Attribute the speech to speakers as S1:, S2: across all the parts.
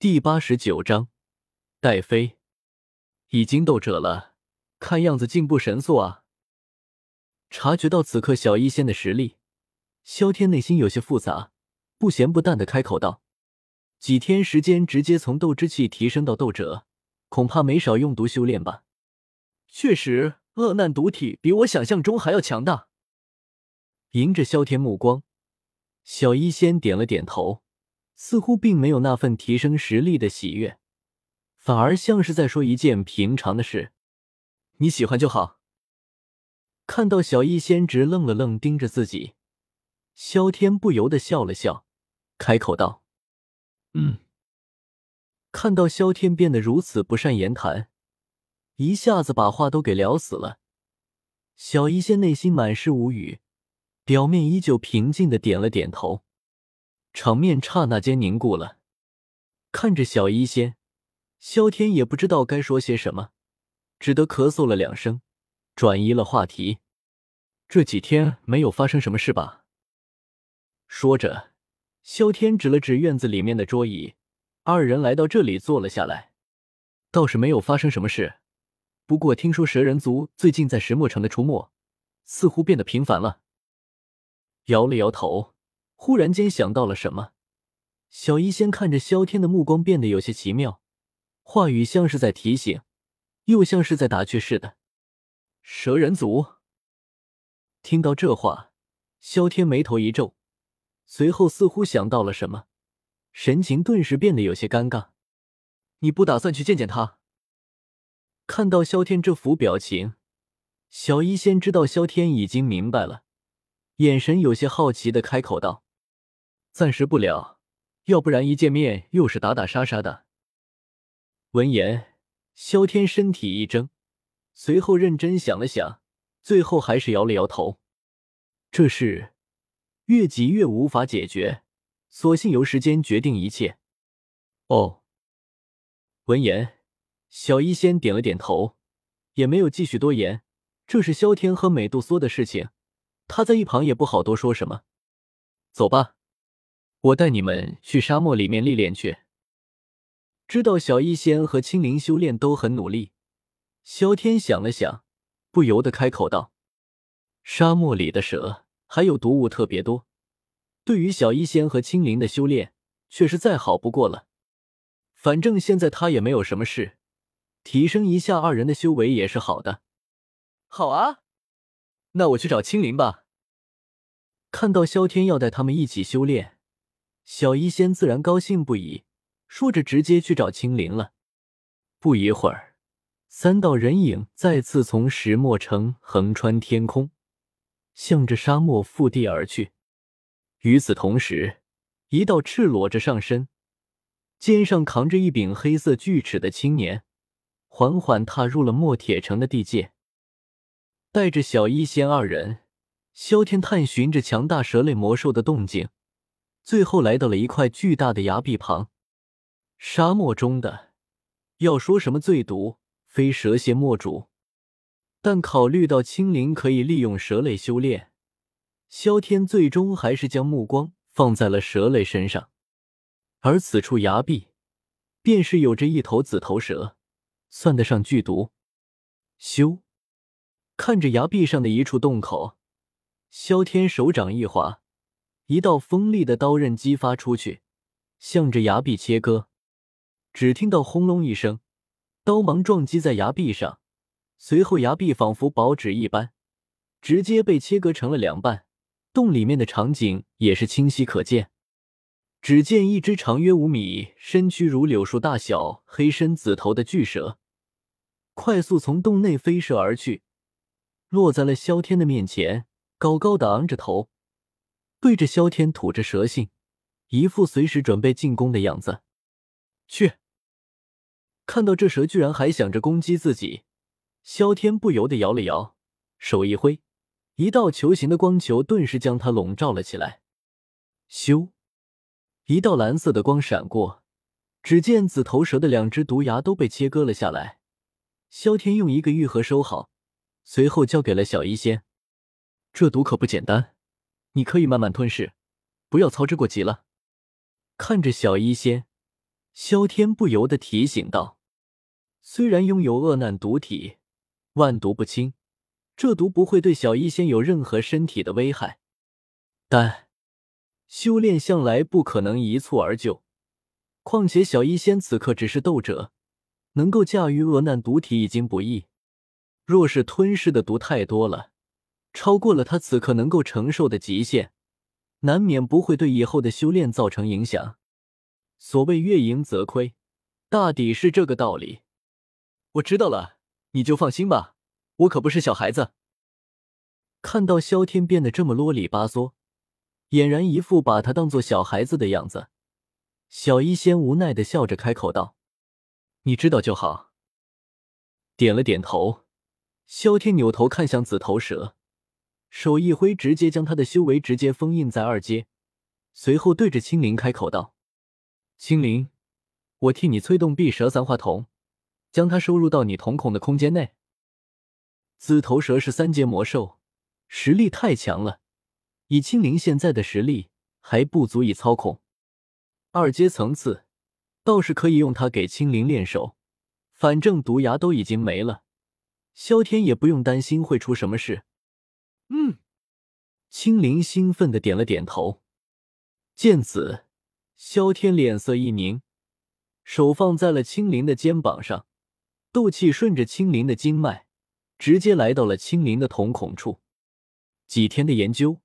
S1: 第八十九章，戴飞已经斗者了，看样子进步神速啊！察觉到此刻小医仙的实力，萧天内心有些复杂，不咸不淡的开口道：“几天时间直接从斗之气提升到斗者，恐怕没少用毒修炼吧？”确实，恶难毒体比我想象中还要强大。迎着萧天目光，小医仙点了点头。似乎并没有那份提升实力的喜悦，反而像是在说一件平常的事。你喜欢就好。看到小医仙直愣了愣，盯着自己，萧天不由得笑了笑，开口道：“嗯。”看到萧天变得如此不善言谈，一下子把话都给聊死了。小医仙内心满是无语，表面依旧平静的点了点头。场面刹那间凝固了，看着小医仙，萧天也不知道该说些什么，只得咳嗽了两声，转移了话题。这几天没有发生什么事吧？说着，萧天指了指院子里面的桌椅，二人来到这里坐了下来。倒是没有发生什么事，不过听说蛇人族最近在石墨城的出没，似乎变得频繁了。摇了摇头。忽然间想到了什么，小医仙看着萧天的目光变得有些奇妙，话语像是在提醒，又像是在打趣似的。蛇人族。听到这话，萧天眉头一皱，随后似乎想到了什么，神情顿时变得有些尴尬。你不打算去见见他？看到萧天这副表情，小医仙知道萧天已经明白了，眼神有些好奇的开口道。暂时不了，要不然一见面又是打打杀杀的。闻言，萧天身体一怔，随后认真想了想，最后还是摇了摇头。这事越急越无法解决，索性由时间决定一切。哦。闻言，小医仙点了点头，也没有继续多言。这是萧天和美杜莎的事情，他在一旁也不好多说什么。走吧。我带你们去沙漠里面历练去。知道小医仙和青灵修炼都很努力，萧天想了想，不由得开口道：“沙漠里的蛇还有毒物特别多，对于小医仙和青灵的修炼却是再好不过了。反正现在他也没有什么事，提升一下二人的修为也是好的。”好啊，那我去找青灵吧。看到萧天要带他们一起修炼。小医仙自然高兴不已，说着直接去找青灵了。不一会儿，三道人影再次从石墨城横穿天空，向着沙漠腹地而去。与此同时，一道赤裸着上身、肩上扛着一柄黑色锯齿的青年，缓缓踏入了墨铁城的地界。带着小医仙二人，萧天探寻着强大蛇类魔兽的动静。最后来到了一块巨大的崖壁旁，沙漠中的要说什么最毒，非蛇蝎莫属。但考虑到青灵可以利用蛇类修炼，萧天最终还是将目光放在了蛇类身上。而此处崖壁，便是有着一头紫头蛇，算得上剧毒。修，看着崖壁上的一处洞口，萧天手掌一滑。一道锋利的刀刃激发出去，向着崖壁切割。只听到轰隆一声，刀芒撞击在崖壁上，随后崖壁仿佛薄纸一般，直接被切割成了两半。洞里面的场景也是清晰可见。只见一只长约五米、身躯如柳树大小、黑身紫头的巨蛇，快速从洞内飞射而去，落在了萧天的面前，高高的昂着头。对着萧天吐着蛇信，一副随时准备进攻的样子。去！看到这蛇居然还想着攻击自己，萧天不由得摇了摇手，一挥，一道球形的光球顿时将它笼罩了起来。咻！一道蓝色的光闪过，只见紫头蛇的两只毒牙都被切割了下来。萧天用一个玉盒收好，随后交给了小医仙。这毒可不简单。你可以慢慢吞噬，不要操之过急了。看着小医仙，萧天不由得提醒道：“虽然拥有恶难毒体，万毒不侵，这毒不会对小医仙有任何身体的危害，但修炼向来不可能一蹴而就。况且小医仙此刻只是斗者，能够驾驭恶难毒体已经不易，若是吞噬的毒太多了，超过了他此刻能够承受的极限，难免不会对以后的修炼造成影响。”所谓月盈则亏，大抵是这个道理。我知道了，你就放心吧，我可不是小孩子。看到萧天变得这么啰里吧嗦，俨然一副把他当做小孩子的样子，小医仙无奈的笑着开口道：“你知道就好。”点了点头，萧天扭头看向紫头蛇，手一挥，直接将他的修为直接封印在二阶，随后对着青灵开口道。青灵，我替你催动碧蛇三花瞳，将它收入到你瞳孔的空间内。紫头蛇是三阶魔兽，实力太强了，以青灵现在的实力还不足以操控。二阶层次倒是可以用它给青灵练手，反正毒牙都已经没了，萧天也不用担心会出什么事。嗯，青灵兴奋的点了点头。见此。萧天脸色一凝，手放在了青灵的肩膀上，斗气顺着青灵的经脉，直接来到了青灵的瞳孔处。几天的研究，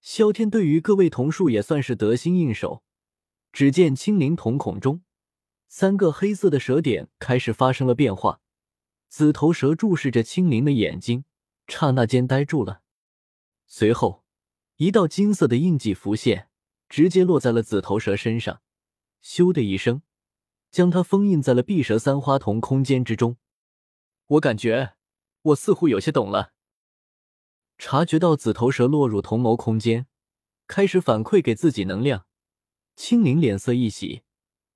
S1: 萧天对于各位瞳术也算是得心应手。只见青灵瞳孔中，三个黑色的蛇点开始发生了变化。紫头蛇注视着青灵的眼睛，刹那间呆住了。随后，一道金色的印记浮现。直接落在了紫头蛇身上，咻的一声，将它封印在了碧蛇三花瞳空间之中。我感觉，我似乎有些懂了。察觉到紫头蛇落入同谋空间，开始反馈给自己能量，青灵脸色一喜，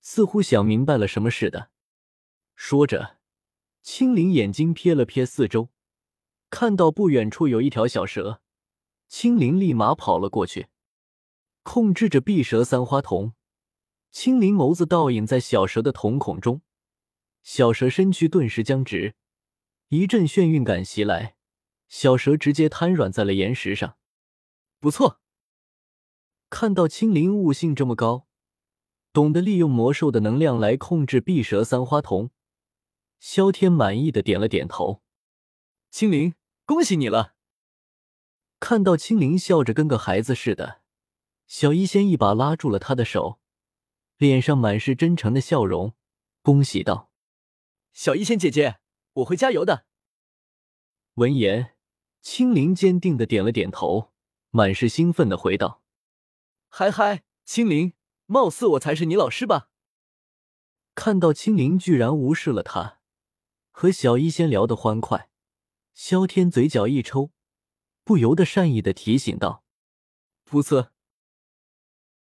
S1: 似乎想明白了什么似的。说着，青灵眼睛瞥了瞥四周，看到不远处有一条小蛇，青灵立马跑了过去。控制着碧蛇三花瞳，青灵眸子倒影在小蛇的瞳孔中，小蛇身躯顿时僵直，一阵眩晕感袭来，小蛇直接瘫软在了岩石上。不错，看到青灵悟性这么高，懂得利用魔兽的能量来控制碧蛇三花瞳，萧天满意的点了点头。青灵，恭喜你了！看到青灵笑着跟个孩子似的。小医仙一把拉住了他的手，脸上满是真诚的笑容，恭喜道：“小医仙姐姐，我会加油的。”闻言，青灵坚定的点了点头，满是兴奋的回道：“嗨嗨，青灵，貌似我才是你老师吧？”看到青灵居然无视了他，和小医仙聊得欢快，萧天嘴角一抽，不由得善意的提醒道：“不错。”